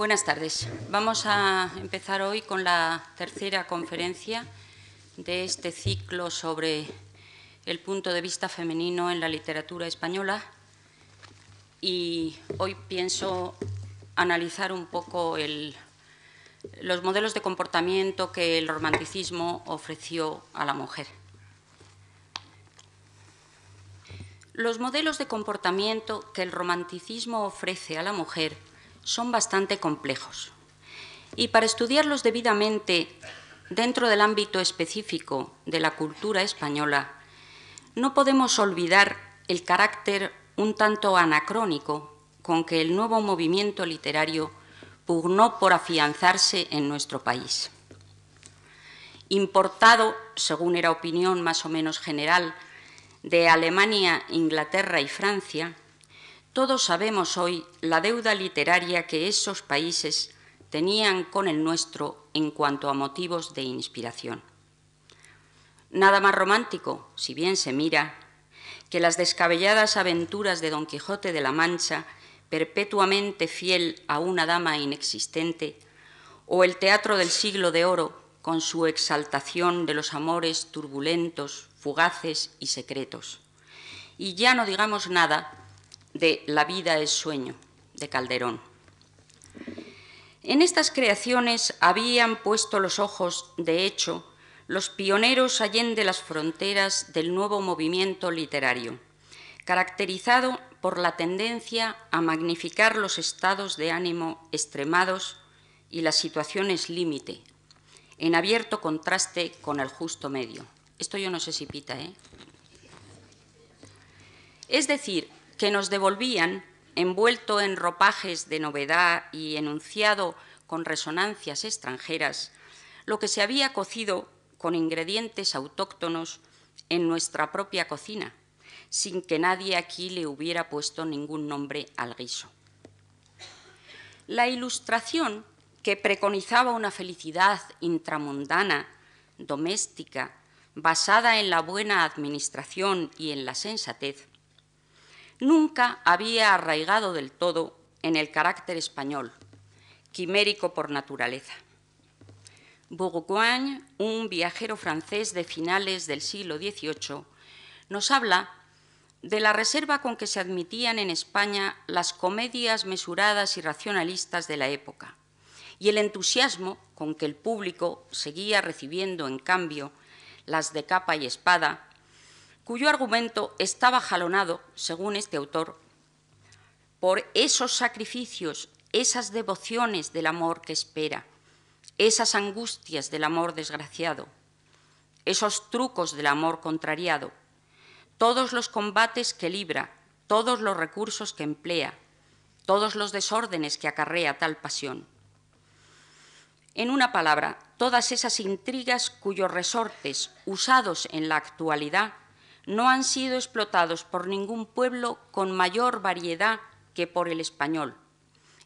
Buenas tardes. Vamos a empezar hoy con la tercera conferencia de este ciclo sobre el punto de vista femenino en la literatura española y hoy pienso analizar un poco los modelos de comportamiento que el romanticismo ofreció a la mujer. Los modelos de comportamiento que el romanticismo ofrece a la mujer son bastante complejos y para estudiarlos debidamente dentro del ámbito específico de la cultura española, no podemos olvidar el carácter un tanto anacrónico con que el nuevo movimiento literario pugnó por afianzarse en nuestro país. Importado, según era opinión más o menos general, de Alemania, Inglaterra y Francia, todos sabemos hoy la deuda literaria que esos países tenían con el nuestro en cuanto a motivos de inspiración. Nada más romántico, si bien se mira, que las descabelladas aventuras de Don Quijote de la Mancha, perpetuamente fiel a una dama inexistente, o el teatro del siglo de oro, con su exaltación de los amores turbulentos, fugaces y secretos. Y ya no digamos nada de La vida es sueño, de Calderón. En estas creaciones habían puesto los ojos, de hecho, los pioneros allende las fronteras del nuevo movimiento literario, caracterizado por la tendencia a magnificar los estados de ánimo extremados y las situaciones límite, en abierto contraste con el justo medio. Esto yo no sé si pita, ¿eh? Es decir, que nos devolvían, envuelto en ropajes de novedad y enunciado con resonancias extranjeras, lo que se había cocido con ingredientes autóctonos en nuestra propia cocina, sin que nadie aquí le hubiera puesto ningún nombre al guiso. La ilustración que preconizaba una felicidad intramundana, doméstica, basada en la buena administración y en la sensatez, nunca había arraigado del todo en el carácter español, quimérico por naturaleza. Bourgogne, un viajero francés de finales del siglo XVIII, nos habla de la reserva con que se admitían en España las comedias mesuradas y racionalistas de la época, y el entusiasmo con que el público seguía recibiendo, en cambio, las de capa y espada, cuyo argumento estaba jalonado, según este autor, por esos sacrificios, esas devociones del amor que espera, esas angustias del amor desgraciado, esos trucos del amor contrariado, todos los combates que libra, todos los recursos que emplea, todos los desórdenes que acarrea tal pasión. En una palabra, todas esas intrigas cuyos resortes, usados en la actualidad, no han sido explotados por ningún pueblo con mayor variedad que por el español,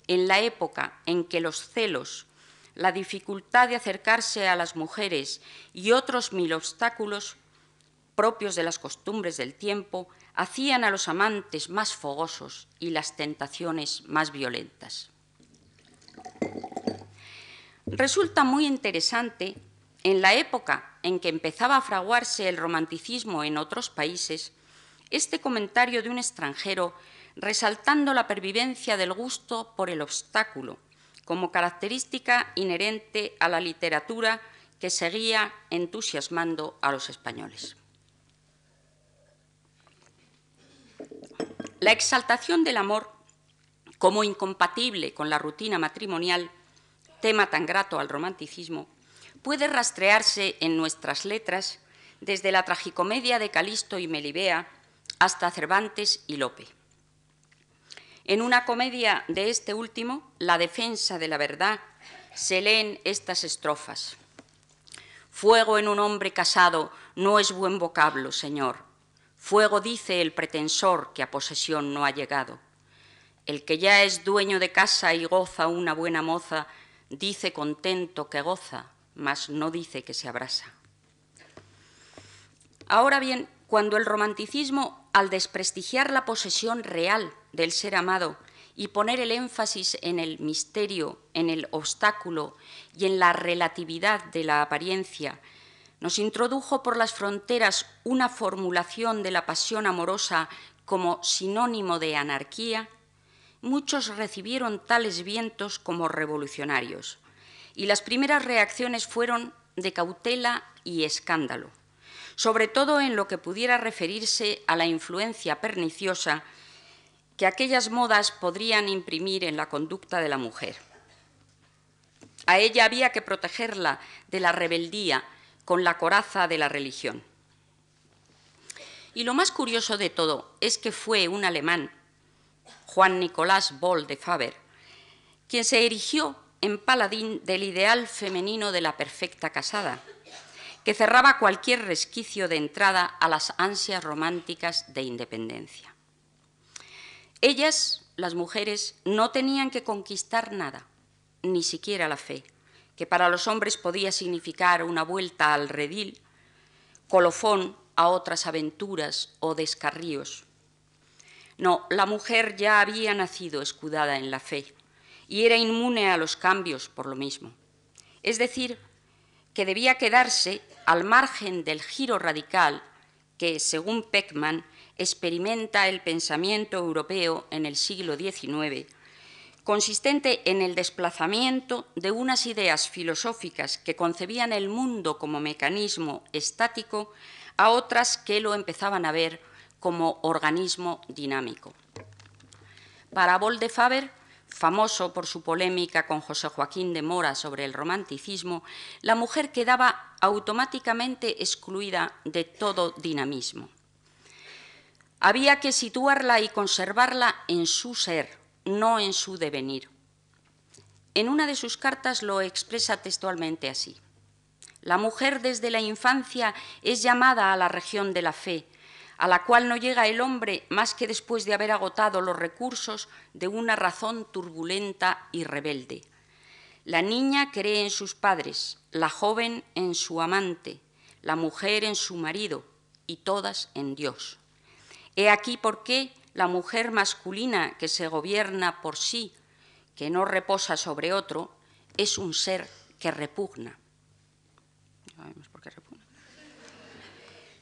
en la época en que los celos, la dificultad de acercarse a las mujeres y otros mil obstáculos propios de las costumbres del tiempo hacían a los amantes más fogosos y las tentaciones más violentas. Resulta muy interesante, en la época en que empezaba a fraguarse el romanticismo en otros países, este comentario de un extranjero resaltando la pervivencia del gusto por el obstáculo como característica inherente a la literatura que seguía entusiasmando a los españoles. La exaltación del amor como incompatible con la rutina matrimonial tema tan grato al romanticismo, puede rastrearse en nuestras letras desde la tragicomedia de Calisto y Melibea hasta Cervantes y Lope. En una comedia de este último, La defensa de la verdad, se leen estas estrofas. Fuego en un hombre casado no es buen vocablo, Señor. Fuego dice el pretensor que a posesión no ha llegado. El que ya es dueño de casa y goza una buena moza, dice contento que goza, mas no dice que se abrasa. Ahora bien, cuando el romanticismo, al desprestigiar la posesión real del ser amado y poner el énfasis en el misterio, en el obstáculo y en la relatividad de la apariencia, nos introdujo por las fronteras una formulación de la pasión amorosa como sinónimo de anarquía, muchos recibieron tales vientos como revolucionarios y las primeras reacciones fueron de cautela y escándalo, sobre todo en lo que pudiera referirse a la influencia perniciosa que aquellas modas podrían imprimir en la conducta de la mujer. A ella había que protegerla de la rebeldía con la coraza de la religión. Y lo más curioso de todo es que fue un alemán, Juan Nicolás Boll de Faber, quien se erigió en paladín del ideal femenino de la perfecta casada, que cerraba cualquier resquicio de entrada a las ansias románticas de independencia. Ellas, las mujeres, no tenían que conquistar nada, ni siquiera la fe, que para los hombres podía significar una vuelta al redil, colofón a otras aventuras o descarríos. No, la mujer ya había nacido escudada en la fe y era inmune a los cambios por lo mismo. Es decir, que debía quedarse al margen del giro radical que, según Peckman, experimenta el pensamiento europeo en el siglo XIX, consistente en el desplazamiento de unas ideas filosóficas que concebían el mundo como mecanismo estático a otras que lo empezaban a ver como organismo dinámico. Para de Faber, famoso por su polémica con José Joaquín de Mora sobre el romanticismo, la mujer quedaba automáticamente excluida de todo dinamismo. Había que situarla y conservarla en su ser, no en su devenir. En una de sus cartas lo expresa textualmente así. La mujer desde la infancia es llamada a la región de la fe, a la cual no llega el hombre más que después de haber agotado los recursos de una razón turbulenta y rebelde. La niña cree en sus padres, la joven en su amante, la mujer en su marido y todas en Dios. He aquí por qué la mujer masculina que se gobierna por sí, que no reposa sobre otro, es un ser que repugna.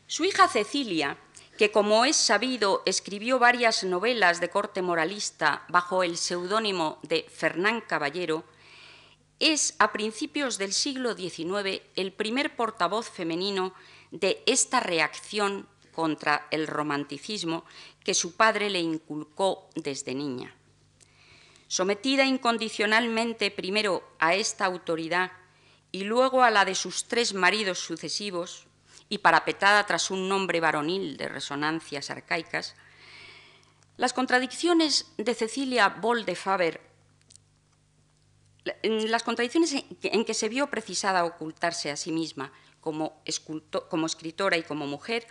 Su hija Cecilia, que como es sabido escribió varias novelas de corte moralista bajo el seudónimo de Fernán Caballero, es a principios del siglo XIX el primer portavoz femenino de esta reacción contra el romanticismo que su padre le inculcó desde niña. Sometida incondicionalmente primero a esta autoridad y luego a la de sus tres maridos sucesivos, y parapetada tras un nombre varonil de resonancias arcaicas, las contradicciones de Cecilia Boll de Faber, las contradicciones en que se vio precisada ocultarse a sí misma como escritora y como mujer,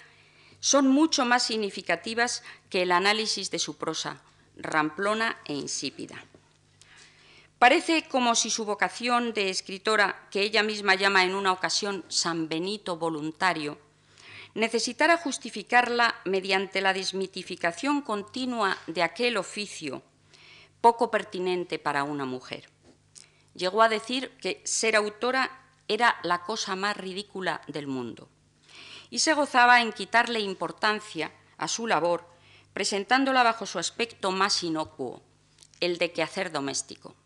son mucho más significativas que el análisis de su prosa, ramplona e insípida. Parece como si su vocación de escritora, que ella misma llama en una ocasión San Benito voluntario, necesitara justificarla mediante la desmitificación continua de aquel oficio poco pertinente para una mujer. Llegó a decir que ser autora era la cosa más ridícula del mundo y se gozaba en quitarle importancia a su labor, presentándola bajo su aspecto más inocuo, el de quehacer doméstico.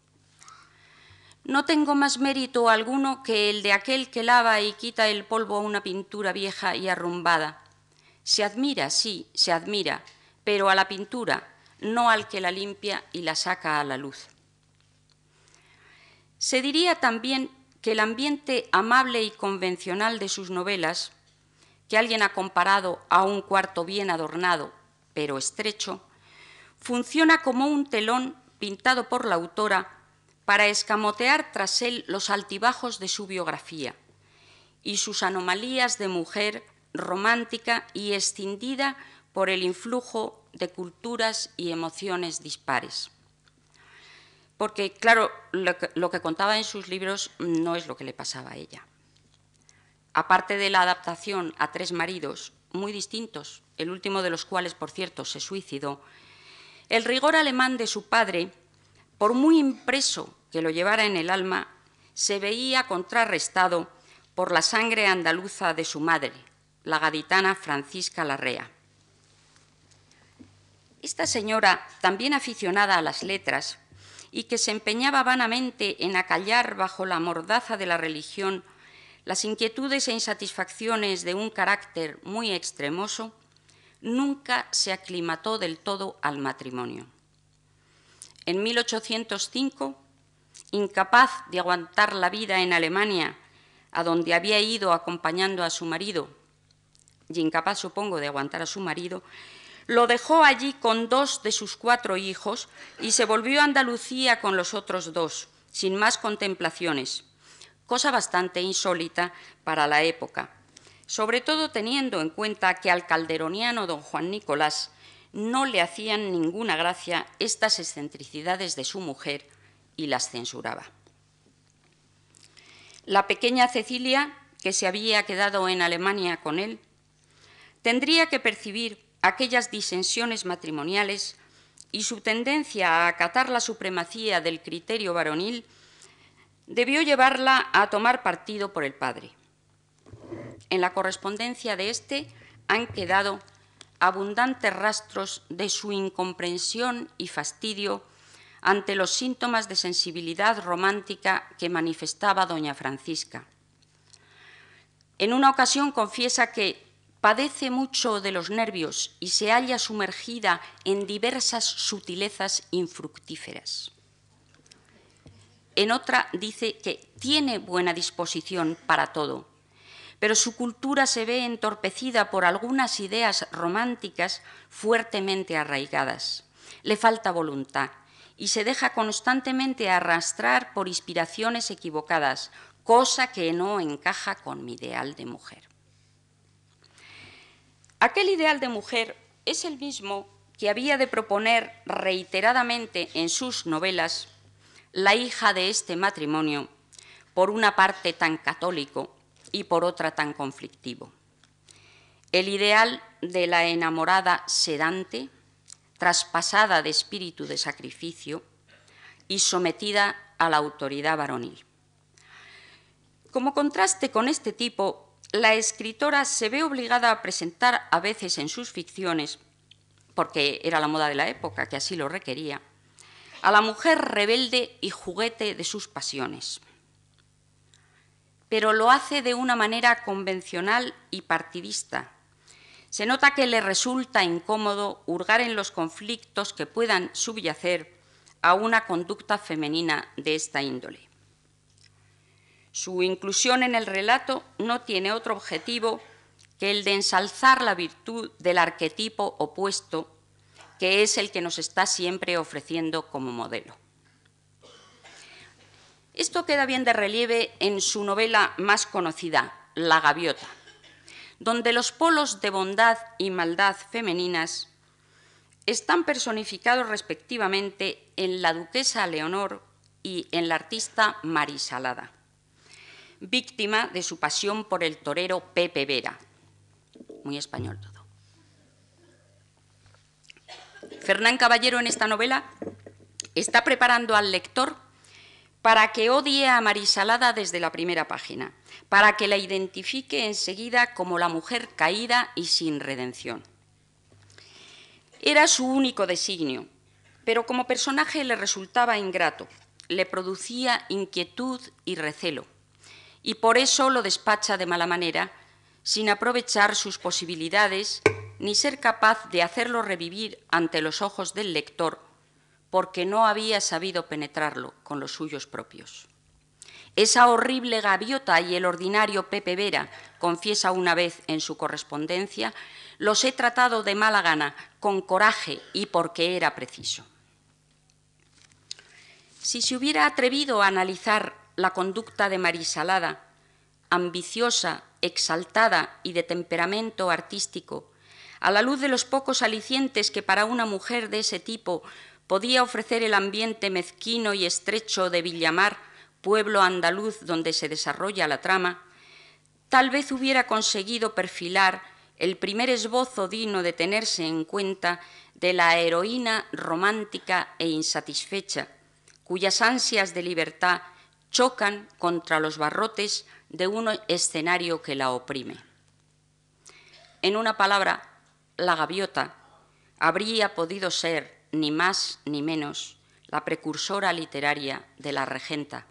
No tengo más mérito alguno que el de aquel que lava y quita el polvo a una pintura vieja y arrumbada. Se admira, sí, se admira, pero a la pintura, no al que la limpia y la saca a la luz. Se diría también que el ambiente amable y convencional de sus novelas que alguien ha comparado a un cuarto bien adornado, pero estrecho, funciona como un telón pintado por la autora para escamotear tras él los altibajos de su biografía y sus anomalías de mujer romántica y escindida por el influjo de culturas y emociones dispares. Porque, claro, lo que, lo que contaba en sus libros no es lo que le pasaba a ella aparte de la adaptación a tres maridos muy distintos, el último de los cuales, por cierto, se suicidó, El rigor alemán de su padre, por muy impreso que lo llevara en el alma, se veía contrarrestado por la sangre andaluza de su madre, la gaditana Francisca Larrea. Esta señora, también aficionada a las letras y que se empeñaba vanamente en acallar bajo la mordaza de la religión las inquietudes e insatisfacciones de un carácter muy extremoso, nunca se aclimató del todo al matrimonio. En 1805, incapaz de aguantar la vida en Alemania, a donde había ido acompañando a su marido, y incapaz, supongo, de aguantar a su marido, lo dejó allí con dos de sus cuatro hijos y se volvió a Andalucía con los otros dos, sin más contemplaciones, cosa bastante insólita para la época, sobre todo teniendo en cuenta que al calderoniano don Juan Nicolás no le hacían ninguna gracia estas excentricidades de su mujer y las censuraba. La pequeña Cecilia, que se había quedado en Alemania con él, tendría que percibir aquellas disensiones matrimoniales y su tendencia a acatar la supremacía del criterio varonil debió llevarla a tomar partido por el padre. En la correspondencia de éste han quedado abundantes rastros de su incomprensión y fastidio ante los síntomas de sensibilidad romántica que manifestaba doña Francisca. En una ocasión confiesa que padece mucho de los nervios y se halla sumergida en diversas sutilezas infructíferas. En otra dice que tiene buena disposición para todo, pero su cultura se ve entorpecida por algunas ideas románticas fuertemente arraigadas. Le falta voluntad y se deja constantemente arrastrar por inspiraciones equivocadas, cosa que no encaja con mi ideal de mujer. Aquel ideal de mujer es el mismo que había de proponer reiteradamente en sus novelas la hija de este matrimonio, por una parte tan católico y por otra tan conflictivo. El ideal de la enamorada sedante, traspasada de espíritu de sacrificio y sometida a la autoridad varonil. Como contraste con este tipo, la escritora se ve obligada a presentar a veces en sus ficciones, porque era la moda de la época que así lo requería, a la mujer rebelde y juguete de sus pasiones. Pero lo hace de una manera convencional y partidista. Se nota que le resulta incómodo hurgar en los conflictos que puedan subyacer a una conducta femenina de esta índole. Su inclusión en el relato no tiene otro objetivo que el de ensalzar la virtud del arquetipo opuesto que es el que nos está siempre ofreciendo como modelo. Esto queda bien de relieve en su novela más conocida, La gaviota, donde los polos de bondad y maldad femeninas están personificados respectivamente en la duquesa Leonor y en la artista Marisalada, víctima de su pasión por el torero Pepe Vera, muy español todo. Fernán Caballero en esta novela está preparando al lector para que odie a Marisalada desde la primera página, para que la identifique enseguida como la mujer caída y sin redención. Era su único designio, pero como personaje le resultaba ingrato, le producía inquietud y recelo, y por eso lo despacha de mala manera, sin aprovechar sus posibilidades ni ser capaz de hacerlo revivir ante los ojos del lector, porque no había sabido penetrarlo con los suyos propios. Esa horrible gaviota y el ordinario Pepe Vera, confiesa una vez en su correspondencia, los he tratado de mala gana, con coraje y porque era preciso. Si se hubiera atrevido a analizar la conducta de Marisalada, ambiciosa, exaltada y de temperamento artístico, a la luz de los pocos alicientes que para una mujer de ese tipo podía ofrecer el ambiente mezquino y estrecho de Villamar, pueblo andaluz donde se desarrolla la trama, tal vez hubiera conseguido perfilar el primer esbozo digno de tenerse en cuenta de la heroína romántica e insatisfecha, cuyas ansias de libertad chocan contra los barrotes de un escenario que la oprime. En una palabra, la gaviota habría podido ser, ni más ni menos, la precursora literaria de la regenta.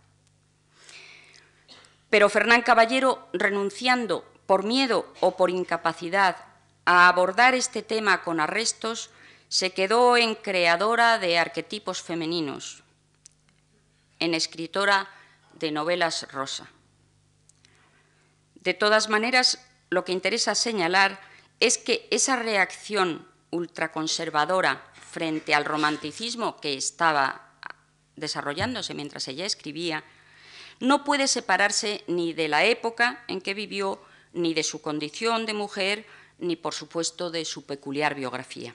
Pero Fernán Caballero, renunciando por miedo o por incapacidad a abordar este tema con arrestos, se quedó en creadora de arquetipos femeninos, en escritora de novelas rosa. De todas maneras, lo que interesa señalar es que esa reacción ultraconservadora frente al romanticismo que estaba desarrollándose mientras ella escribía, no puede separarse ni de la época en que vivió, ni de su condición de mujer, ni por supuesto de su peculiar biografía.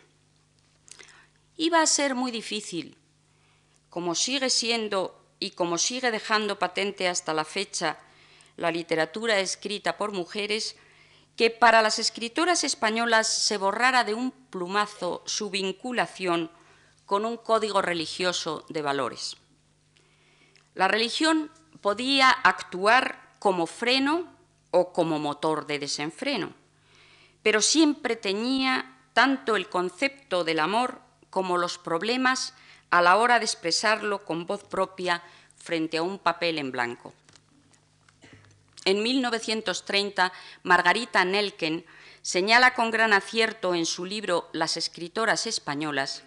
Iba a ser muy difícil, como sigue siendo y como sigue dejando patente hasta la fecha la literatura escrita por mujeres, que para las escritoras españolas se borrara de un plumazo su vinculación con un código religioso de valores. La religión podía actuar como freno o como motor de desenfreno, pero siempre tenía tanto el concepto del amor como los problemas a la hora de expresarlo con voz propia frente a un papel en blanco. En 1930, Margarita Nelken señala con gran acierto en su libro Las escritoras españolas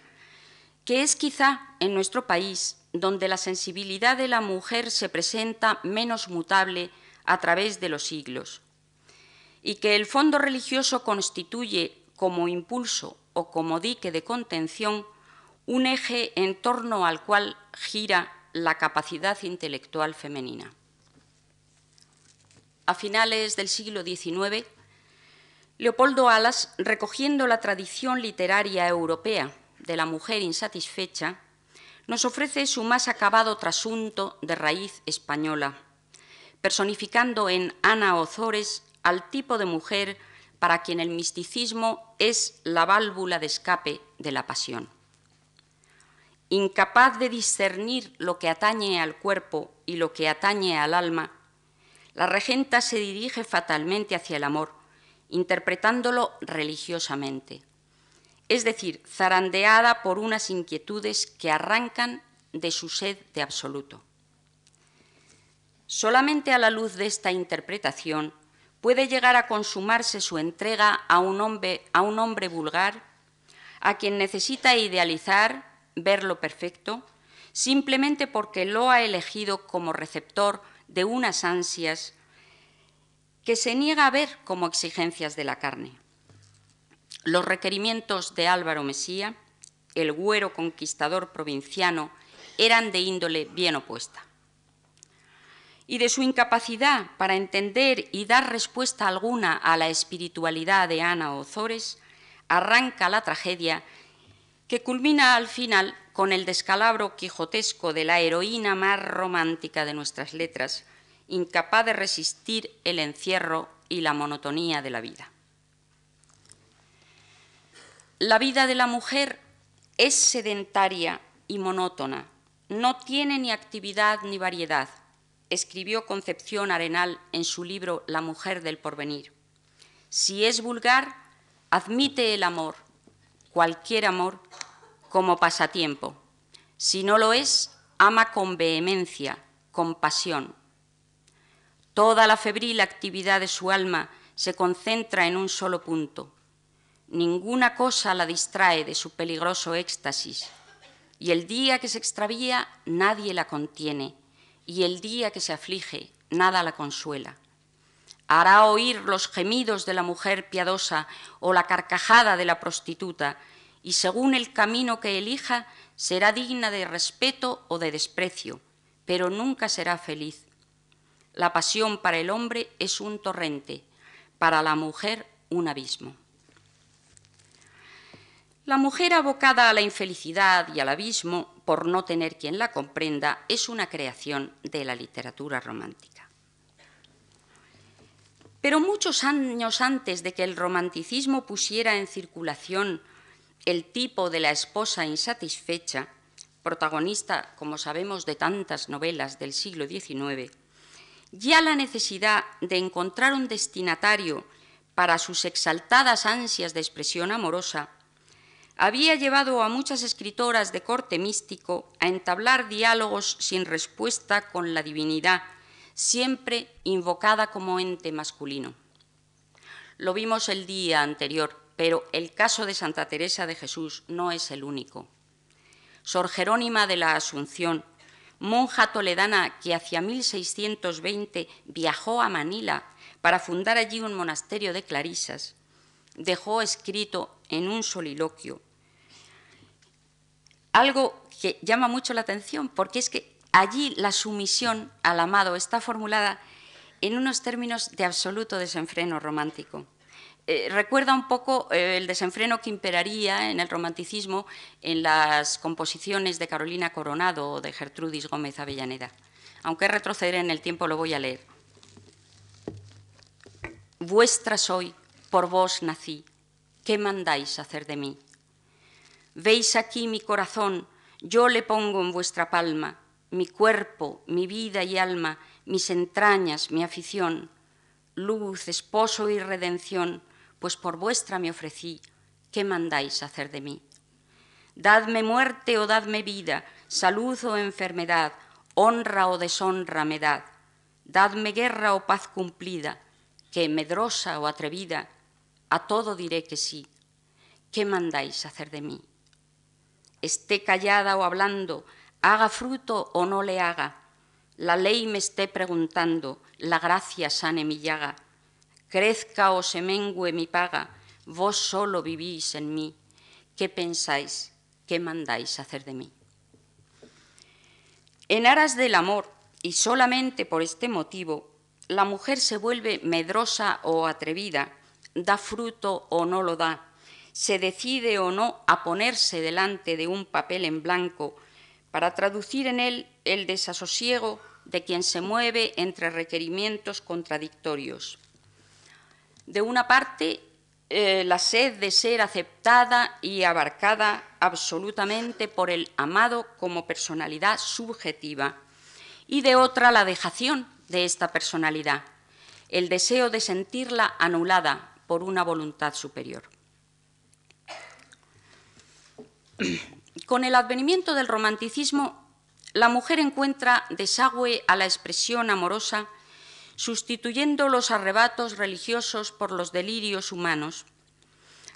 que es quizá en nuestro país donde la sensibilidad de la mujer se presenta menos mutable a través de los siglos y que el fondo religioso constituye como impulso o como dique de contención un eje en torno al cual gira la capacidad intelectual femenina a finales del siglo XIX, Leopoldo Alas, recogiendo la tradición literaria europea de la mujer insatisfecha, nos ofrece su más acabado trasunto de raíz española, personificando en Ana Ozores al tipo de mujer para quien el misticismo es la válvula de escape de la pasión. Incapaz de discernir lo que atañe al cuerpo y lo que atañe al alma, la regenta se dirige fatalmente hacia el amor, interpretándolo religiosamente, es decir, zarandeada por unas inquietudes que arrancan de su sed de absoluto. Solamente a la luz de esta interpretación puede llegar a consumarse su entrega a un hombre, a un hombre vulgar, a quien necesita idealizar, ver lo perfecto, simplemente porque lo ha elegido como receptor de unas ansias que se niega a ver como exigencias de la carne. Los requerimientos de Álvaro Mesía, el güero conquistador provinciano, eran de índole bien opuesta. Y de su incapacidad para entender y dar respuesta alguna a la espiritualidad de Ana Ozores, arranca la tragedia que culmina al final con el descalabro quijotesco de la heroína más romántica de nuestras letras, incapaz de resistir el encierro y la monotonía de la vida. La vida de la mujer es sedentaria y monótona, no tiene ni actividad ni variedad, escribió Concepción Arenal en su libro La mujer del porvenir. Si es vulgar, admite el amor, cualquier amor, como pasatiempo. Si no lo es, ama con vehemencia, con pasión. Toda la febril actividad de su alma se concentra en un solo punto. Ninguna cosa la distrae de su peligroso éxtasis. Y el día que se extravía, nadie la contiene. Y el día que se aflige, nada la consuela. Hará oír los gemidos de la mujer piadosa o la carcajada de la prostituta, y según el camino que elija será digna de respeto o de desprecio, pero nunca será feliz. La pasión para el hombre es un torrente, para la mujer un abismo. La mujer abocada a la infelicidad y al abismo por no tener quien la comprenda es una creación de la literatura romántica. Pero muchos años antes de que el romanticismo pusiera en circulación el tipo de la esposa insatisfecha, protagonista, como sabemos, de tantas novelas del siglo XIX, ya la necesidad de encontrar un destinatario para sus exaltadas ansias de expresión amorosa había llevado a muchas escritoras de corte místico a entablar diálogos sin respuesta con la divinidad, siempre invocada como ente masculino. Lo vimos el día anterior, pero el caso de Santa Teresa de Jesús no es el único. Sor Jerónima de la Asunción, monja toledana que hacia 1620 viajó a Manila para fundar allí un monasterio de clarisas, dejó escrito en un soliloquio algo que llama mucho la atención, porque es que allí la sumisión al amado está formulada en unos términos de absoluto desenfreno romántico. Eh, recuerda un poco eh, el desenfreno que imperaría en el romanticismo en las composiciones de Carolina Coronado o de Gertrudis Gómez Avellaneda. Aunque retroceder en el tiempo lo voy a leer. Vuestra soy, por vos nací, ¿qué mandáis hacer de mí? Veis aquí mi corazón, yo le pongo en vuestra palma, mi cuerpo, mi vida y alma, mis entrañas, mi afición, luz, esposo y redención, pues por vuestra me ofrecí, ¿qué mandáis hacer de mí? Dadme muerte o dadme vida, salud o enfermedad, honra o deshonra me dad. Dadme guerra o paz cumplida, que medrosa o atrevida, a todo diré que sí. ¿Qué mandáis hacer de mí? esté callada o hablando, haga fruto o no le haga, la ley me esté preguntando, la gracia sane mi llaga, crezca o se mengue mi paga, vos solo vivís en mí, ¿qué pensáis? ¿Qué mandáis hacer de mí? En aras del amor, y solamente por este motivo, la mujer se vuelve medrosa o atrevida, da fruto o no lo da, se decide o no a ponerse delante de un papel en blanco para traducir en él el desasosiego de quien se mueve entre requerimientos contradictorios. De una parte, eh, la sed de ser aceptada y abarcada absolutamente por el amado como personalidad subjetiva, y de otra, la dejación de esta personalidad, el deseo de sentirla anulada por una voluntad superior. Con el advenimiento del romanticismo, la mujer encuentra desagüe a la expresión amorosa, sustituyendo los arrebatos religiosos por los delirios humanos.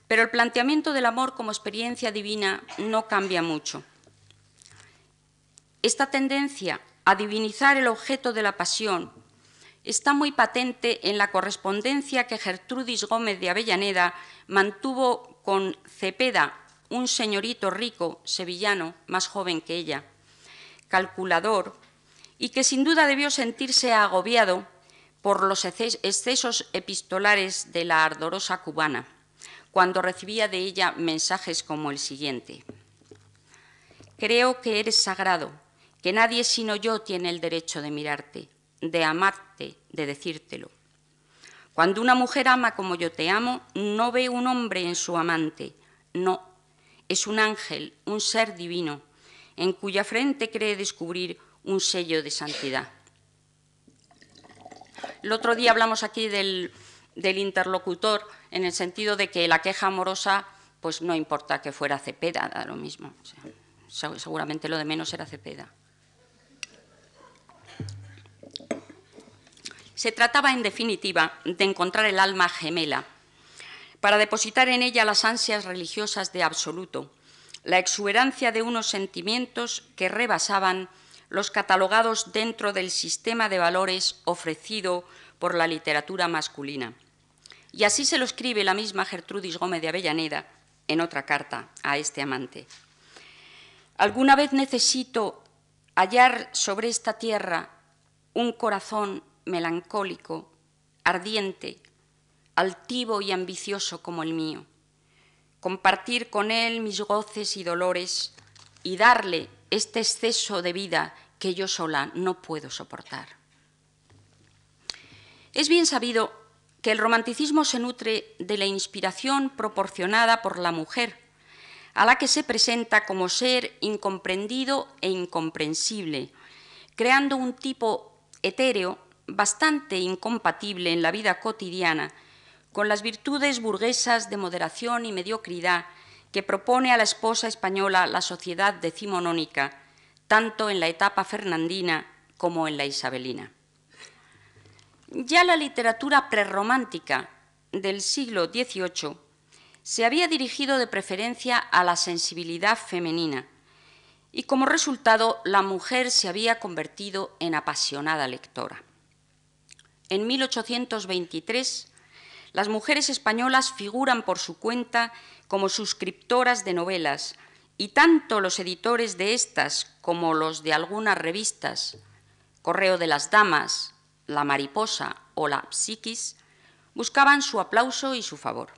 Pero el planteamiento del amor como experiencia divina no cambia mucho. Esta tendencia a divinizar el objeto de la pasión está muy patente en la correspondencia que Gertrudis Gómez de Avellaneda mantuvo con Cepeda un señorito rico sevillano, más joven que ella, calculador, y que sin duda debió sentirse agobiado por los excesos epistolares de la ardorosa cubana, cuando recibía de ella mensajes como el siguiente. Creo que eres sagrado, que nadie sino yo tiene el derecho de mirarte, de amarte, de decírtelo. Cuando una mujer ama como yo te amo, no ve un hombre en su amante, no, es un ángel, un ser divino, en cuya frente cree descubrir un sello de santidad. El otro día hablamos aquí del, interlocutor en el sentido de que la queja amorosa, pues no importa que fuera Cepeda, da lo mismo. seguramente lo de menos era Cepeda. Se trataba, en definitiva, de encontrar el alma gemela para depositar en ella las ansias religiosas de absoluto, la exuberancia de unos sentimientos que rebasaban los catalogados dentro del sistema de valores ofrecido por la literatura masculina. Y así se lo escribe la misma Gertrudis Gómez de Avellaneda en otra carta a este amante. Alguna vez necesito hallar sobre esta tierra un corazón melancólico, ardiente, altivo y ambicioso como el mío, compartir con él mis goces y dolores y darle este exceso de vida que yo sola no puedo soportar. Es bien sabido que el romanticismo se nutre de la inspiración proporcionada por la mujer, a la que se presenta como ser incomprendido e incomprensible, creando un tipo etéreo bastante incompatible en la vida cotidiana con las virtudes burguesas de moderación y mediocridad que propone a la esposa española la sociedad decimonónica, tanto en la etapa fernandina como en la isabelina. Ya la literatura prerromántica del siglo XVIII se había dirigido de preferencia a la sensibilidad femenina y como resultado la mujer se había convertido en apasionada lectora. En 1823, las mujeres españolas figuran por su cuenta como suscriptoras de novelas y tanto los editores de estas como los de algunas revistas, Correo de las Damas, La Mariposa o La Psiquis, buscaban su aplauso y su favor.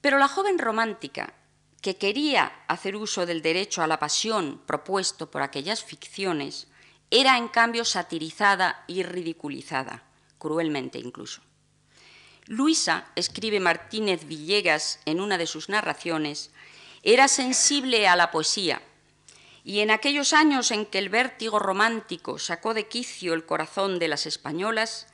Pero la joven romántica, que quería hacer uso del derecho a la pasión propuesto por aquellas ficciones, era en cambio satirizada y ridiculizada, cruelmente incluso. Luisa, escribe Martínez Villegas en una de sus narraciones, era sensible a la poesía, y en aquellos años en que el vértigo romántico sacó de quicio el corazón de las españolas,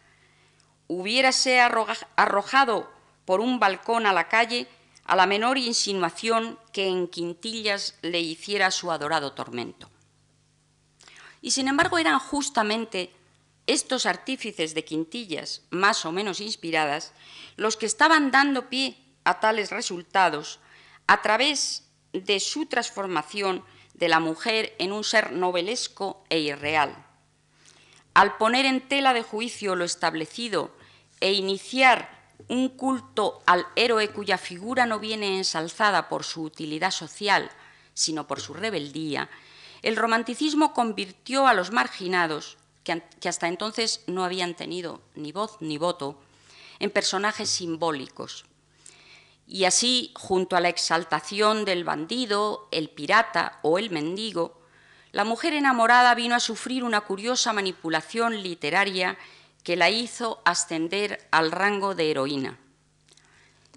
hubiérase arrojado por un balcón a la calle a la menor insinuación que en quintillas le hiciera su adorado tormento. Y sin embargo eran justamente estos artífices de quintillas, más o menos inspiradas, los que estaban dando pie a tales resultados a través de su transformación de la mujer en un ser novelesco e irreal. Al poner en tela de juicio lo establecido e iniciar un culto al héroe cuya figura no viene ensalzada por su utilidad social, sino por su rebeldía, el romanticismo convirtió a los marginados, que, hasta entonces no habían tenido ni voz ni voto, en personajes simbólicos. Y así, junto a la exaltación del bandido, el pirata o el mendigo, la mujer enamorada vino a sufrir una curiosa manipulación literaria que la hizo ascender al rango de heroína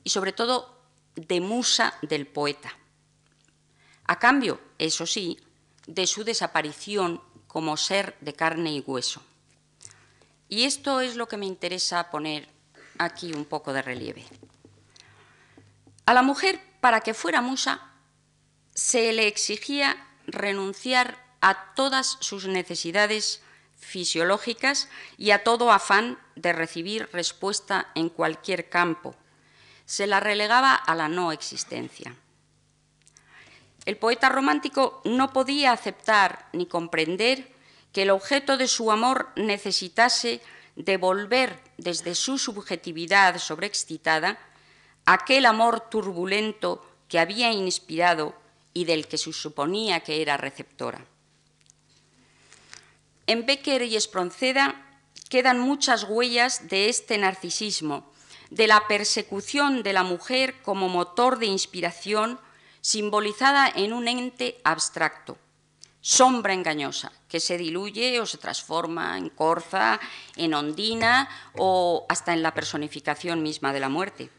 y sobre todo de musa del poeta. A cambio, eso sí, de su desaparición como ser de carne y hueso. Y esto es lo que me interesa poner aquí un poco de relieve. A la mujer, para que fuera musa, se le exigía renunciar a todas sus necesidades fisiológicas y a todo afán de recibir respuesta en cualquier campo. Se la relegaba a la no existencia. El poeta romántico no podía aceptar ni comprender que el objeto de su amor necesitase devolver desde su subjetividad sobreexcitada aquel amor turbulento que había inspirado y del que se suponía que era receptora. En Becker y Espronceda quedan muchas huellas de este narcisismo, de la persecución de la mujer como motor de inspiración simbolizada en un ente abstracto, sombra engañosa, que se diluye o se transforma en corza, en ondina o hasta en la personificación misma de la muerte,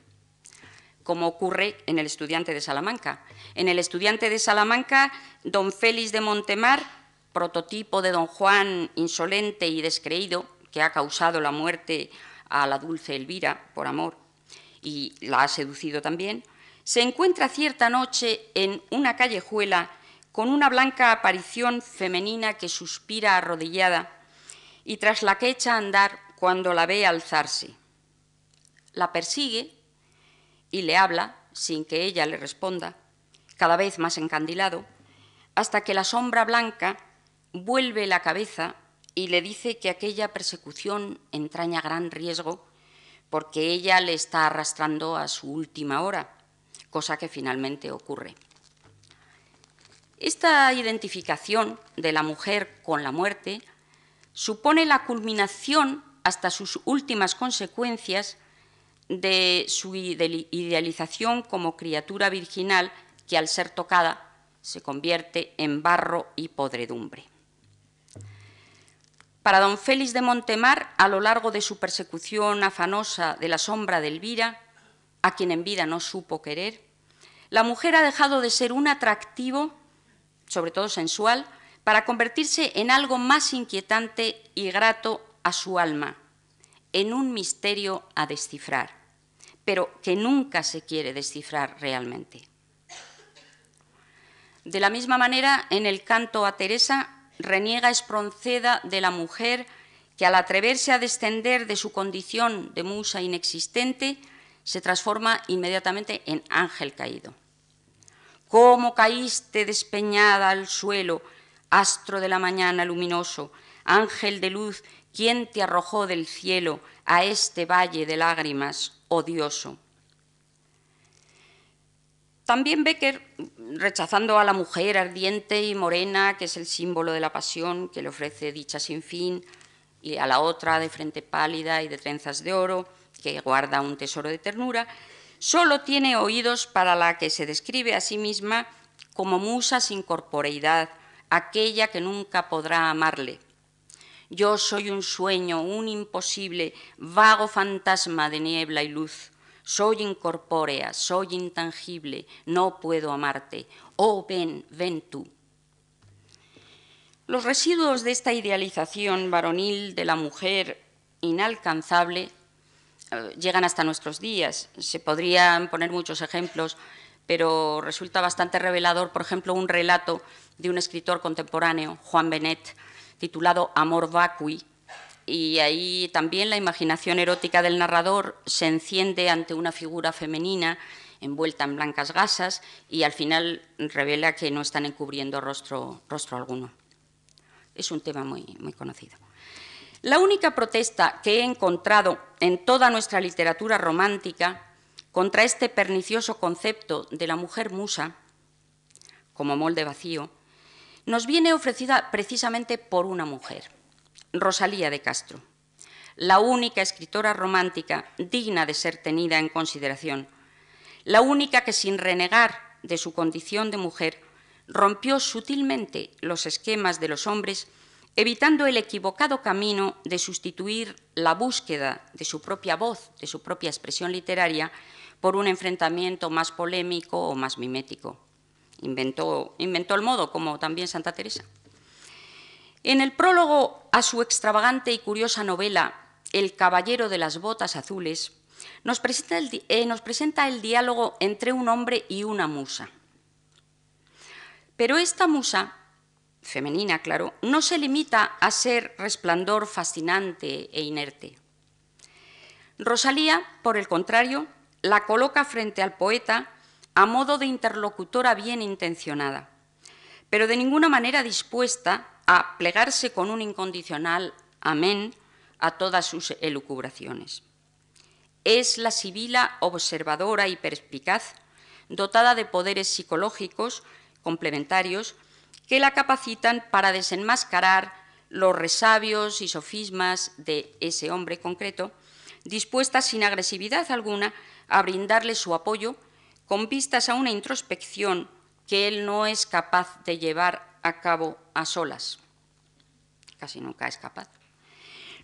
como ocurre en el estudiante de Salamanca. En el estudiante de Salamanca, don Félix de Montemar prototipo de don Juan insolente y descreído que ha causado la muerte a la dulce Elvira por amor y la ha seducido también, se encuentra cierta noche en una callejuela con una blanca aparición femenina que suspira arrodillada y tras la que echa a andar cuando la ve alzarse. La persigue y le habla sin que ella le responda, cada vez más encandilado, hasta que la sombra blanca vuelve la cabeza y le dice que aquella persecución entraña gran riesgo porque ella le está arrastrando a su última hora, cosa que finalmente ocurre. Esta identificación de la mujer con la muerte supone la culminación hasta sus últimas consecuencias de su idealización como criatura virginal que al ser tocada se convierte en barro y podredumbre. Para don Félix de Montemar, a lo largo de su persecución afanosa de la sombra de Elvira, a quien en vida no supo querer, la mujer ha dejado de ser un atractivo, sobre todo sensual, para convertirse en algo más inquietante y grato a su alma, en un misterio a descifrar, pero que nunca se quiere descifrar realmente. De la misma manera, en el canto a Teresa, reniega Espronceda de la mujer que al atreverse a descender de su condición de musa inexistente, se transforma inmediatamente en ángel caído. ¿Cómo caíste despeñada al suelo, astro de la mañana luminoso, ángel de luz, quién te arrojó del cielo a este valle de lágrimas odioso? También Becker, rechazando a la mujer ardiente y morena, que es el símbolo de la pasión que le ofrece dicha sin fin, y a la otra de frente pálida y de trenzas de oro, que guarda un tesoro de ternura, solo tiene oídos para la que se describe a sí misma como musa sin corporeidad, aquella que nunca podrá amarle. Yo soy un sueño, un imposible, vago fantasma de niebla y luz. Soy incorpórea, soy intangible, no puedo amarte. Oh, ven, ven tú. Los residuos de esta idealización varonil de la mujer inalcanzable llegan hasta nuestros días. Se podrían poner muchos ejemplos, pero resulta bastante revelador, por ejemplo, un relato de un escritor contemporáneo, Juan Benet, titulado Amor vacui, y ahí también la imaginación erótica del narrador se enciende ante una figura femenina envuelta en blancas gasas y al final revela que no están encubriendo rostro, rostro alguno. Es un tema muy, muy conocido. La única protesta que he encontrado en toda nuestra literatura romántica contra este pernicioso concepto de la mujer musa, como molde vacío, nos viene ofrecida precisamente por una mujer, Rosalía de Castro, la única escritora romántica digna de ser tenida en consideración, la única que sin renegar de su condición de mujer rompió sutilmente los esquemas de los hombres, evitando el equivocado camino de sustituir la búsqueda de su propia voz, de su propia expresión literaria, por un enfrentamiento más polémico o más mimético. Inventó, el modo, como también Santa Teresa. En el prólogo a su extravagante y curiosa novela El caballero de las botas azules, nos presenta el, eh, nos presenta el diálogo entre un hombre y una musa. Pero esta musa, femenina, claro, no se limita a ser resplandor fascinante e inerte. Rosalía, por el contrario, la coloca frente al poeta a modo de interlocutora bien intencionada, pero de ninguna manera dispuesta a plegarse con un incondicional amén a todas sus elucubraciones. Es la sibila observadora y perspicaz, dotada de poderes psicológicos complementarios que la capacitan para desenmascarar los resabios y sofismas de ese hombre concreto, dispuesta sin agresividad alguna a brindarle su apoyo con vistas a una introspección que él no es capaz de llevar a cabo a solas. Casi nunca es capaz.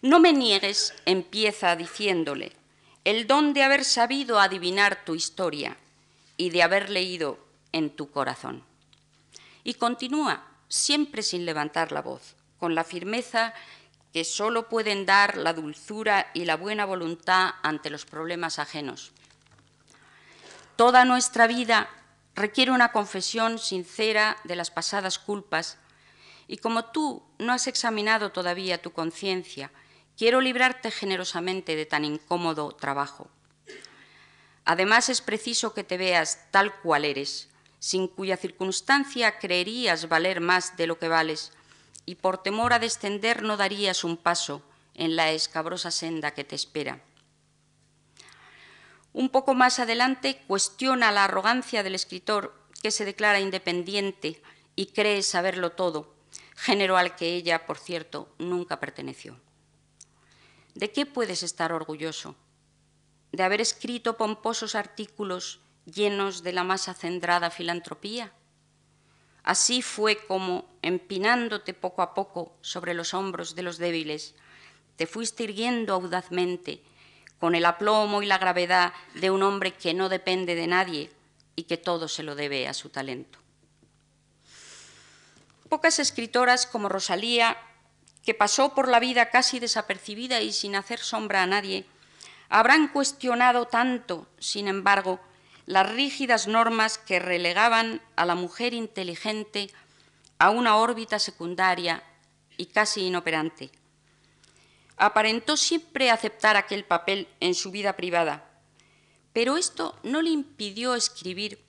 No me niegues, empieza diciéndole, el don de haber sabido adivinar tu historia y de haber leído en tu corazón. Y continúa, siempre sin levantar la voz, con la firmeza que solo pueden dar la dulzura y la buena voluntad ante los problemas ajenos. Toda nuestra vida requiere una confesión sincera de las pasadas culpas y como tú no has examinado todavía tu conciencia, quiero librarte generosamente de tan incómodo trabajo. Además es preciso que te veas tal cual eres, sin cuya circunstancia creerías valer más de lo que vales, y por temor a descender no darías un paso en la escabrosa senda que te espera. Un poco más adelante cuestiona la arrogancia del escritor que se declara independiente y cree saberlo todo, género al que ella, por cierto, nunca perteneció. ¿De qué puedes estar orgulloso? ¿De haber escrito pomposos artículos llenos de la más acendrada filantropía? Así fue como, empinándote poco a poco sobre los hombros de los débiles, te fuiste irguiendo audazmente, con el aplomo y la gravedad de un hombre que no depende de nadie y que todo se lo debe a su talento. Pocas escritoras como Rosalía, que pasó por la vida casi desapercibida y sin hacer sombra a nadie, habrán cuestionado tanto, sin embargo, las rígidas normas que relegaban a la mujer inteligente a una órbita secundaria y casi inoperante. Aparentó siempre aceptar aquel papel en su vida privada, pero esto no le impidió escribir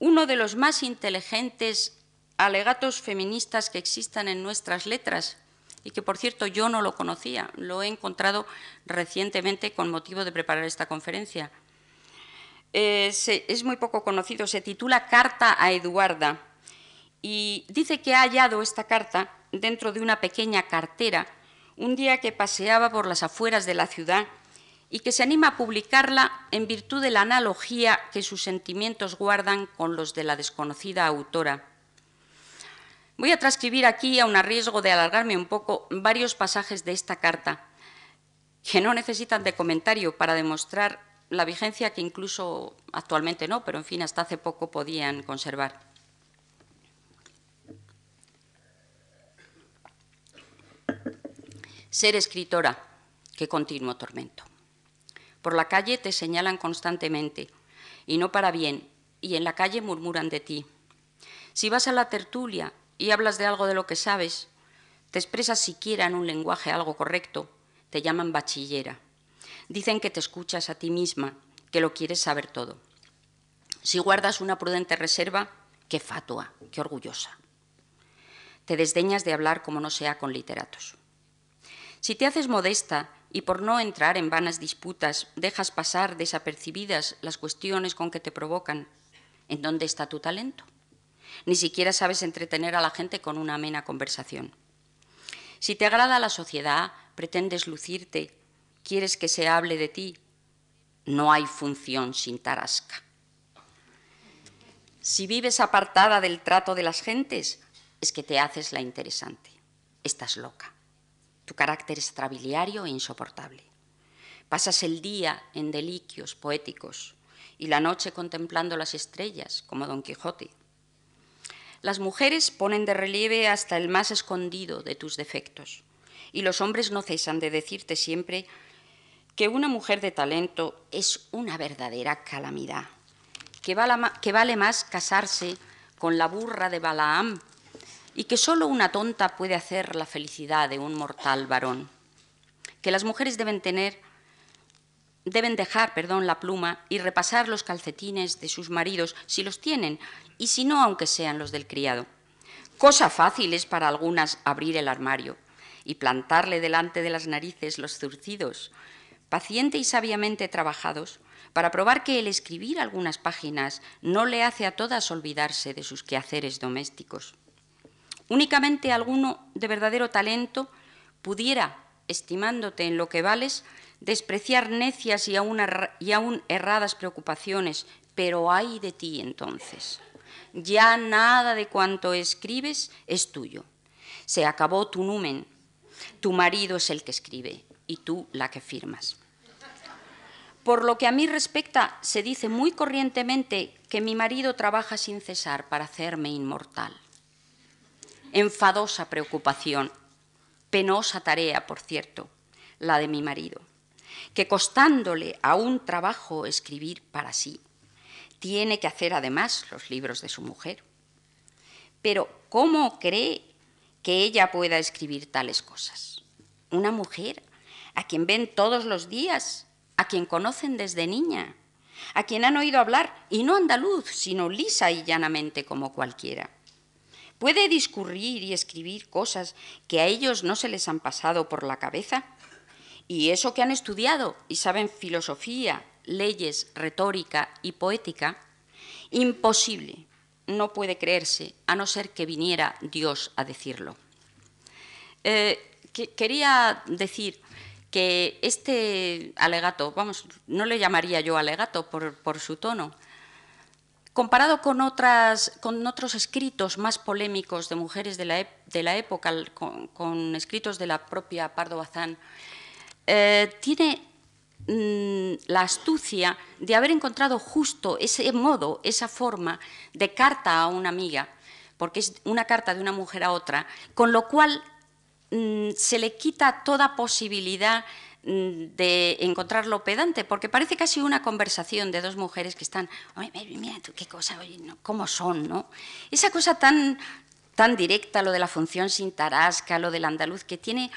uno de los más inteligentes alegatos feministas que existan en nuestras letras y que, por cierto, yo no lo conocía, lo he encontrado recientemente con motivo de preparar esta conferencia. Eh, es muy poco conocido, se titula Carta a Eduarda y dice que ha hallado esta carta dentro de una pequeña cartera un día que paseaba por las afueras de la ciudad y que se anima a publicarla en virtud de la analogía que sus sentimientos guardan con los de la desconocida autora. Voy a transcribir aquí, a un riesgo de alargarme un poco, varios pasajes de esta carta, que no necesitan de comentario para demostrar la vigencia que incluso actualmente no, pero en fin, hasta hace poco podían conservar. Ser escritora, qué continuo tormento. Por la calle te señalan constantemente, y no para bien, y en la calle murmuran de ti. Si vas a la tertulia y hablas de algo de lo que sabes, te expresas siquiera en un lenguaje algo correcto, te llaman bachillera. Dicen que te escuchas a ti misma, que lo quieres saber todo. Si guardas una prudente reserva, qué fatua, qué orgullosa. Te desdeñas de hablar como no sea con literatos. Si te haces modesta y por no entrar en vanas disputas dejas pasar desapercibidas las cuestiones con que te provocan, ¿en dónde está tu talento? Ni siquiera sabes entretener a la gente con una amena conversación. Si te agrada la sociedad, pretendes lucirte quieres que se hable de ti, no hay función sin tarasca. Si vives apartada del trato de las gentes, es que te haces la interesante. Estás loca. Tu carácter es trabiliario e insoportable. Pasas el día en deliquios poéticos y la noche contemplando las estrellas, como Don Quijote. Las mujeres ponen de relieve hasta el más escondido de tus defectos, y los hombres no cesan de decirte siempre que una mujer de talento es una verdadera calamidad, que vale, más casarse con la burra de Balaam y que solo una tonta puede hacer la felicidad de un mortal varón, que las mujeres deben tener deben dejar, perdón, la pluma y repasar los calcetines de sus maridos si los tienen y si no, aunque sean los del criado. Cosa fácil es para algunas abrir el armario y plantarle delante de las narices los zurcidos paciente y sabiamente trabajados, para probar que el escribir algunas páginas no le hace a todas olvidarse de sus quehaceres domésticos. Únicamente alguno de verdadero talento pudiera, estimándote en lo que vales, despreciar necias y aún, erradas preocupaciones, pero ay de ti entonces. Ya nada de cuanto escribes es tuyo. Se acabó tu numen. Tu marido es el que escribe y tú la que firmas. Por lo que a mí respecta, se dice muy corrientemente que mi marido trabaja sin cesar para hacerme inmortal. Enfadosa preocupación, penosa tarea, por cierto, la de mi marido, que costándole a un trabajo escribir para sí, tiene que hacer además los libros de su mujer. Pero ¿cómo cree que ella pueda escribir tales cosas? Una mujer a quien ven todos los días a quien conocen desde niña, a quien han oído hablar, y no andaluz, sino lisa y llanamente como cualquiera. ¿Puede discurrir y escribir cosas que a ellos no se les han pasado por la cabeza? Y eso que han estudiado y saben filosofía, leyes, retórica y poética, imposible, no puede creerse, a no ser que viniera Dios a decirlo. Eh, quería decir que este alegato, vamos, no le llamaría yo alegato por, su tono, comparado con, otras, con otros escritos más polémicos de mujeres de la, de la época, con, escritos de la propia Pardo Bazán, eh, tiene mm, la astucia de haber encontrado justo ese modo, esa forma de carta a una amiga, porque es una carta de una mujer a otra, con lo cual se le quita toda posibilidad Mm, de encontrarlo pedante, porque parece casi una conversación de dos mujeres que están, mira qué cosa, cómo son, ¿no? Esa cosa tan, tan directa, lo de la función sin tarasca, lo del andaluz, que tiene,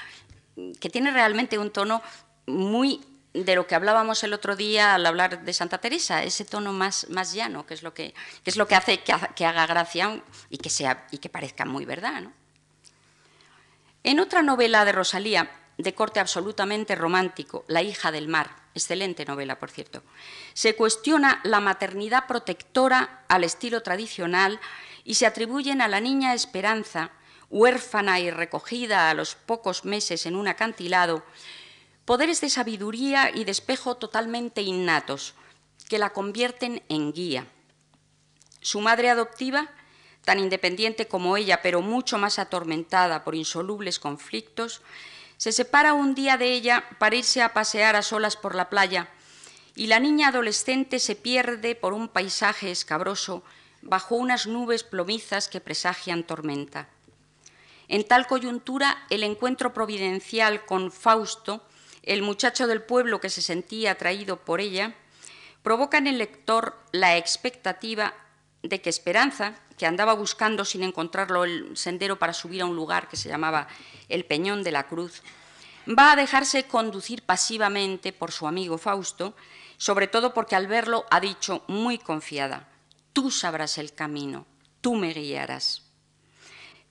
que tiene realmente un tono muy de lo que hablábamos el otro día al hablar de Santa Teresa, ese tono más, más llano, que es lo que, que es lo que hace que, haga gracia y que, sea, y que parezca muy verdad. ¿no? En otra novela de Rosalía, de corte absolutamente romántico, La hija del mar, excelente novela, por cierto, se cuestiona la maternidad protectora al estilo tradicional y se atribuyen a la niña Esperanza, huérfana y recogida a los pocos meses en un acantilado, poderes de sabiduría y despejo totalmente innatos que la convierten en guía. Su madre adoptiva, tan independiente como ella, pero mucho más atormentada por insolubles conflictos, se separa un día de ella para irse a pasear a solas por la playa y la niña adolescente se pierde por un paisaje escabroso bajo unas nubes plomizas que presagian tormenta. En tal coyuntura, el encuentro providencial con Fausto, el muchacho del pueblo que se sentía atraído por ella, provoca en el lector la expectativa de que Esperanza, que andaba buscando sin encontrarlo el sendero para subir a un lugar que se llamaba el Peñón de la Cruz, va a dejarse conducir pasivamente por su amigo Fausto, sobre todo porque al verlo ha dicho muy confiada, tú sabrás el camino, tú me guiarás.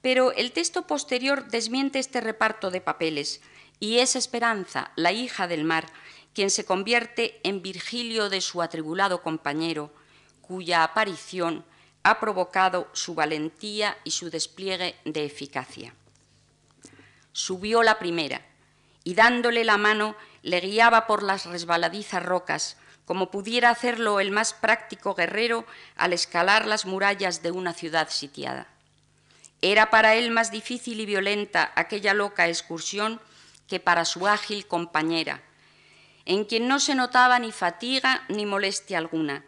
Pero el texto posterior desmiente este reparto de papeles y es Esperanza, la hija del mar, quien se convierte en Virgilio de su atribulado compañero, cuya aparición ha provocado su valentía y su despliegue de eficacia. Subió la primera y dándole la mano le guiaba por las resbaladizas rocas, como pudiera hacerlo el más práctico guerrero al escalar las murallas de una ciudad sitiada. Era para él más difícil y violenta aquella loca excursión que para su ágil compañera, en quien no se notaba ni fatiga ni molestia alguna,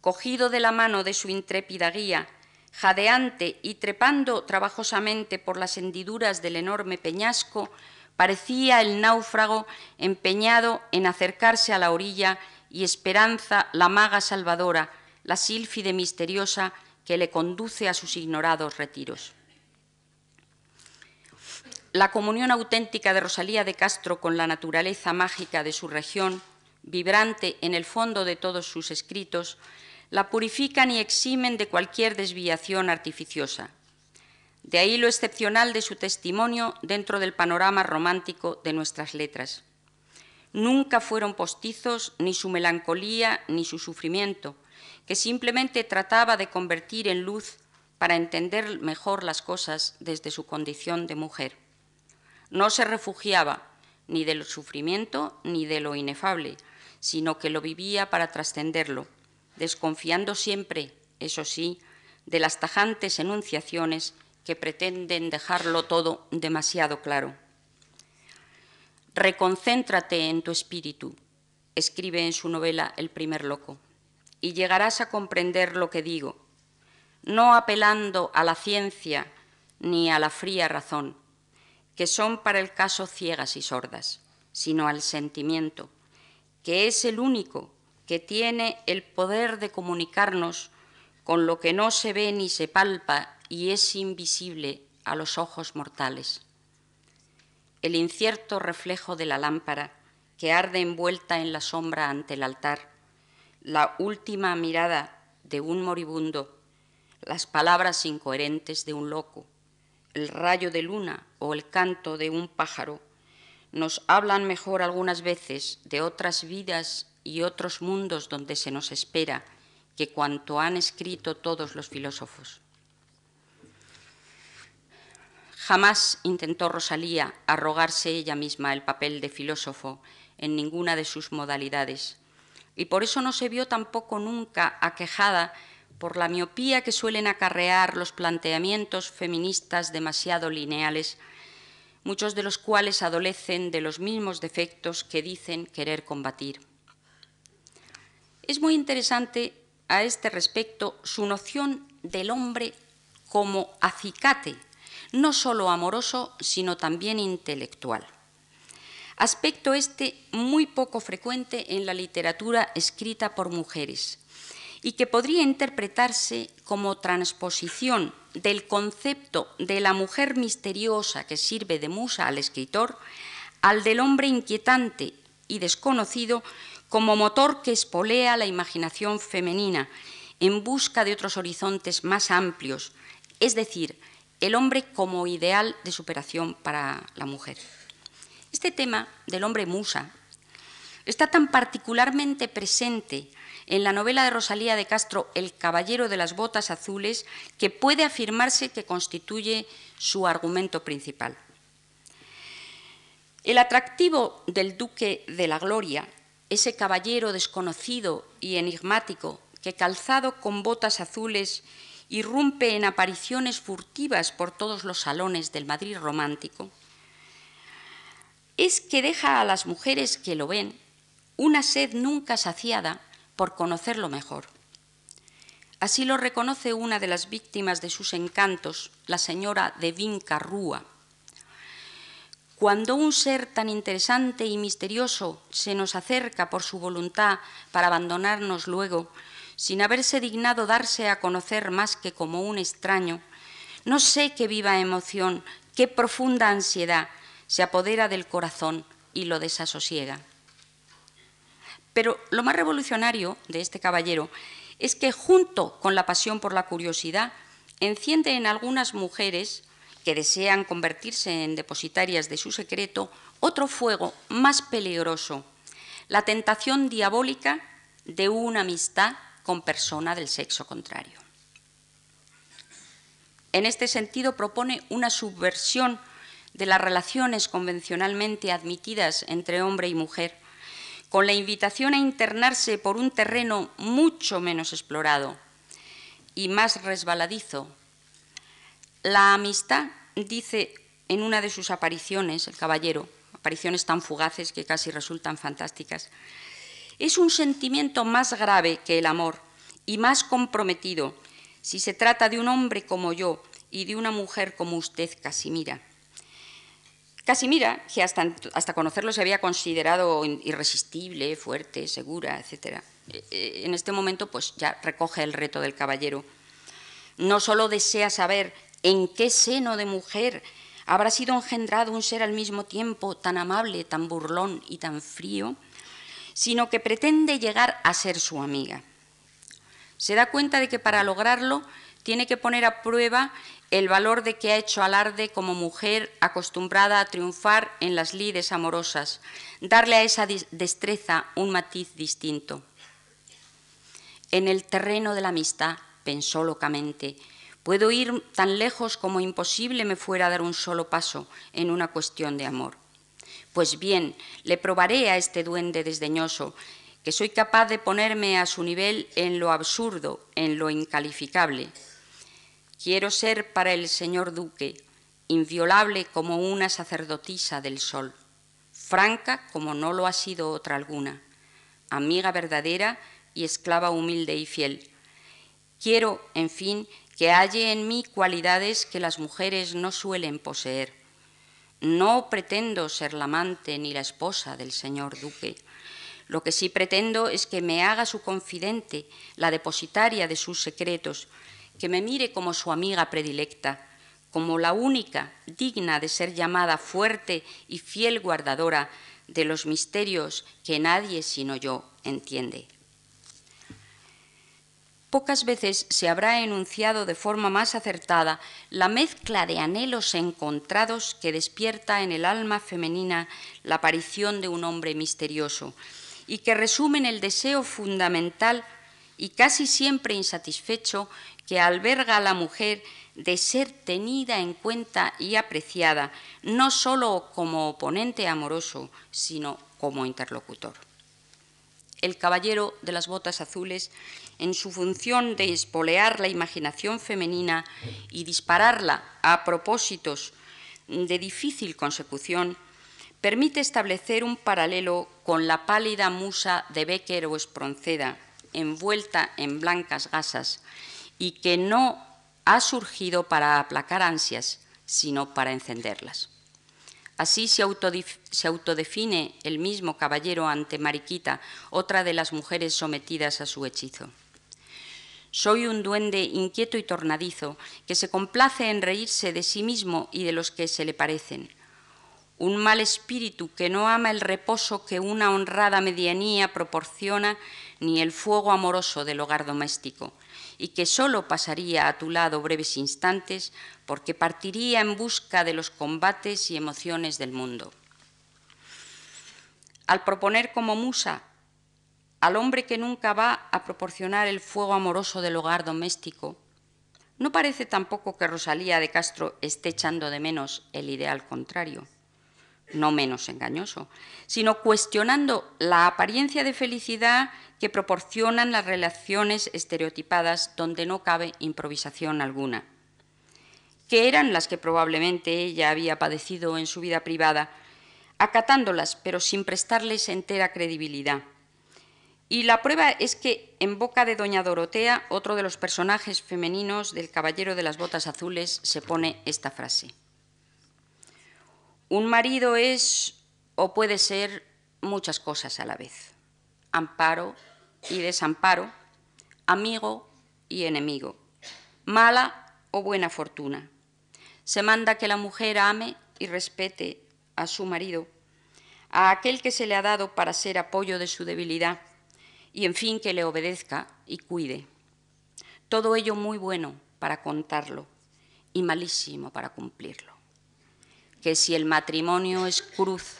cogido de la mano de su intrépida guía, jadeante y trepando trabajosamente por las hendiduras del enorme peñasco, parecía el náufrago empeñado en acercarse a la orilla y esperanza la maga salvadora, la sílfide misteriosa que le conduce a sus ignorados retiros. La comunión auténtica de Rosalía de Castro con la naturaleza mágica de su región, vibrante en el fondo de todos sus escritos, la purifican y eximen de cualquier desviación artificiosa. De ahí lo excepcional de su testimonio dentro del panorama romántico de nuestras letras. Nunca fueron postizos ni su melancolía ni su sufrimiento, que simplemente trataba de convertir en luz para entender mejor las cosas desde su condición de mujer. No se refugiaba ni del sufrimiento ni de lo inefable, sino que lo vivía para trascenderlo desconfiando siempre, eso sí, de las tajantes enunciaciones que pretenden dejarlo todo demasiado claro. Reconcéntrate en tu espíritu, escribe en su novela El primer loco, y llegarás a comprender lo que digo, no apelando a la ciencia ni a la fría razón, que son para el caso ciegas y sordas, sino al sentimiento, que es el único que tiene el poder de comunicarnos con lo que no se ve ni se palpa y es invisible a los ojos mortales. El incierto reflejo de la lámpara que arde envuelta en la sombra ante el altar, la última mirada de un moribundo, las palabras incoherentes de un loco, el rayo de luna o el canto de un pájaro, nos hablan mejor algunas veces de otras vidas y otros mundos donde se nos espera que cuanto han escrito todos los filósofos. Jamás intentó Rosalía arrogarse ella misma el papel de filósofo en ninguna de sus modalidades, y por eso no se vio tampoco nunca aquejada por la miopía que suelen acarrear los planteamientos feministas demasiado lineales, muchos de los cuales adolecen de los mismos defectos que dicen querer combatir. Es muy interesante a este respecto su noción del hombre como acicate, no solo amoroso, sino también intelectual. Aspecto este muy poco frecuente en la literatura escrita por mujeres y que podría interpretarse como transposición del concepto de la mujer misteriosa que sirve de musa al escritor al del hombre inquietante y desconocido como motor que espolea la imaginación femenina en busca de otros horizontes más amplios, es decir, el hombre como ideal de superación para la mujer. Este tema del hombre musa está tan particularmente presente en la novela de Rosalía de Castro, El caballero de las botas azules, que puede afirmarse que constituye su argumento principal. El atractivo del duque de la gloria ese caballero desconocido y enigmático que calzado con botas azules irrumpe en apariciones furtivas por todos los salones del Madrid romántico, es que deja a las mujeres que lo ven una sed nunca saciada por conocerlo mejor. Así lo reconoce una de las víctimas de sus encantos, la señora de Vincarrúa, cuando un ser tan interesante y misterioso se nos acerca por su voluntad para abandonarnos luego, sin haberse dignado darse a conocer más que como un extraño, no sé qué viva emoción, qué profunda ansiedad se apodera del corazón y lo desasosiega. Pero lo más revolucionario de este caballero es que junto con la pasión por la curiosidad, enciende en algunas mujeres desean convertirse en depositarias de su secreto, otro fuego más peligroso, la tentación diabólica de una amistad con persona del sexo contrario. En este sentido propone una subversión de las relaciones convencionalmente admitidas entre hombre y mujer, con la invitación a internarse por un terreno mucho menos explorado y más resbaladizo la amistad, dice en una de sus apariciones, el caballero, apariciones tan fugaces que casi resultan fantásticas, es un sentimiento más grave que el amor y más comprometido si se trata de un hombre como yo y de una mujer como usted, Casimira. Casimira, que hasta, hasta conocerlo se había considerado irresistible, fuerte, segura, etc., eh, eh, en este momento pues ya recoge el reto del caballero. No solo desea saber ¿En qué seno de mujer habrá sido engendrado un ser al mismo tiempo tan amable, tan burlón y tan frío? Sino que pretende llegar a ser su amiga. Se da cuenta de que para lograrlo tiene que poner a prueba el valor de que ha hecho alarde como mujer acostumbrada a triunfar en las lides amorosas, darle a esa destreza un matiz distinto. En el terreno de la amistad, pensó locamente, Puedo ir tan lejos como imposible me fuera a dar un solo paso en una cuestión de amor. Pues bien, le probaré a este duende desdeñoso que soy capaz de ponerme a su nivel en lo absurdo, en lo incalificable. Quiero ser para el señor duque inviolable como una sacerdotisa del sol, franca como no lo ha sido otra alguna, amiga verdadera y esclava humilde y fiel. Quiero, en fin, que halle en mí cualidades que las mujeres no suelen poseer. No pretendo ser la amante ni la esposa del señor duque. Lo que sí pretendo es que me haga su confidente, la depositaria de sus secretos, que me mire como su amiga predilecta, como la única digna de ser llamada fuerte y fiel guardadora de los misterios que nadie sino yo entiende. Pocas veces se habrá enunciado de forma más acertada la mezcla de anhelos encontrados que despierta en el alma femenina la aparición de un hombre misterioso y que resumen el deseo fundamental y casi siempre insatisfecho que alberga a la mujer de ser tenida en cuenta y apreciada, no sólo como oponente amoroso, sino como interlocutor. el caballero de las botas azules, en su función de espolear la imaginación femenina y dispararla a propósitos de difícil consecución, permite establecer un paralelo con la pálida musa de Becker o Espronceda, envuelta en blancas gasas, y que no ha surgido para aplacar ansias, sino para encenderlas. Así se, autodefine el mismo caballero ante Mariquita, otra de las mujeres sometidas a su hechizo. Soy un duende inquieto y tornadizo que se complace en reírse de sí mismo y de los que se le parecen. Un mal espíritu que no ama el reposo que una honrada medianía proporciona ni el fuego amoroso del hogar doméstico, y que solo pasaría a tu lado breves instantes porque partiría en busca de los combates y emociones del mundo. Al proponer como musa al hombre que nunca va a proporcionar el fuego amoroso del hogar doméstico, no parece tampoco que Rosalía de Castro esté echando de menos el ideal contrario, no menos engañoso, sino cuestionando la apariencia de felicidad que proporcionan las relaciones estereotipadas donde no cabe improvisación alguna, que eran las que probablemente ella había padecido en su vida privada, acatándolas pero sin prestarles entera credibilidad. Y la prueba es que en boca de doña Dorotea, otro de los personajes femeninos del Caballero de las Botas Azules, se pone esta frase. Un marido es o puede ser muchas cosas a la vez. Amparo, y desamparo, amigo y enemigo, mala o buena fortuna. Se manda que la mujer ame y respete a su marido, a aquel que se le ha dado para ser apoyo de su debilidad, y en fin que le obedezca y cuide. Todo ello muy bueno para contarlo y malísimo para cumplirlo. Que si el matrimonio es cruz,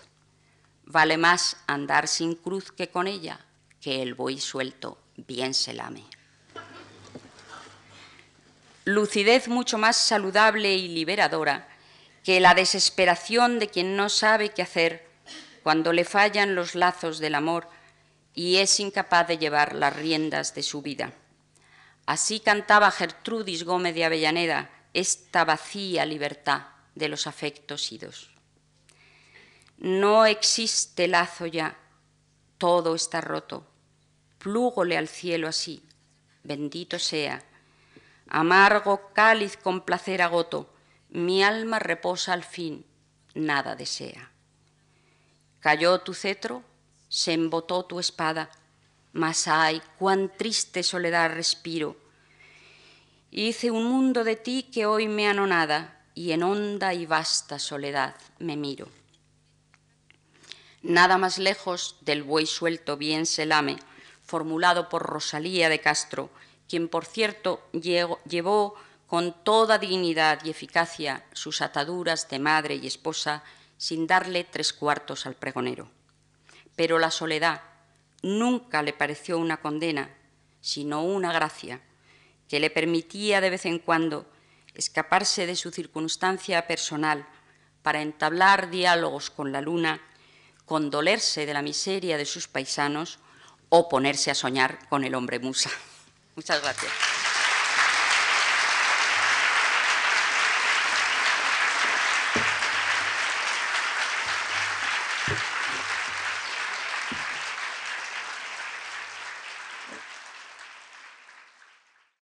vale más andar sin cruz que con ella, que el buey suelto bien se lame. Lucidez mucho más saludable y liberadora que la desesperación de quien no sabe qué hacer cuando le fallan los lazos del amor y es incapaz de llevar las riendas de su vida. Así cantaba Gertrudis Gómez de Avellaneda esta vacía libertad de los afectos idos. No existe lazo ya, todo está roto, plúgole al cielo así, bendito sea. Amargo cáliz con placer agoto, mi alma reposa al fin, nada desea. Cayó tu cetro, se embotó tu espada, mas ay, cuán triste soledad respiro. Hice un mundo de ti que hoy me anonada, y en honda y vasta soledad me miro. Nada más lejos del buey suelto bien se lame, formulado por Rosalía de Castro, quien, por cierto, llevó con toda dignidad y eficacia sus ataduras de madre y esposa sin darle tres cuartos al pregonero. Pero la soledad nunca le pareció una condena, sino una gracia que le permitía de vez en cuando escaparse de su circunstancia personal para entablar diálogos con la luna, condolerse de la miseria de sus paisanos o ponerse a soñar con el hombre musa. Muchas gracias.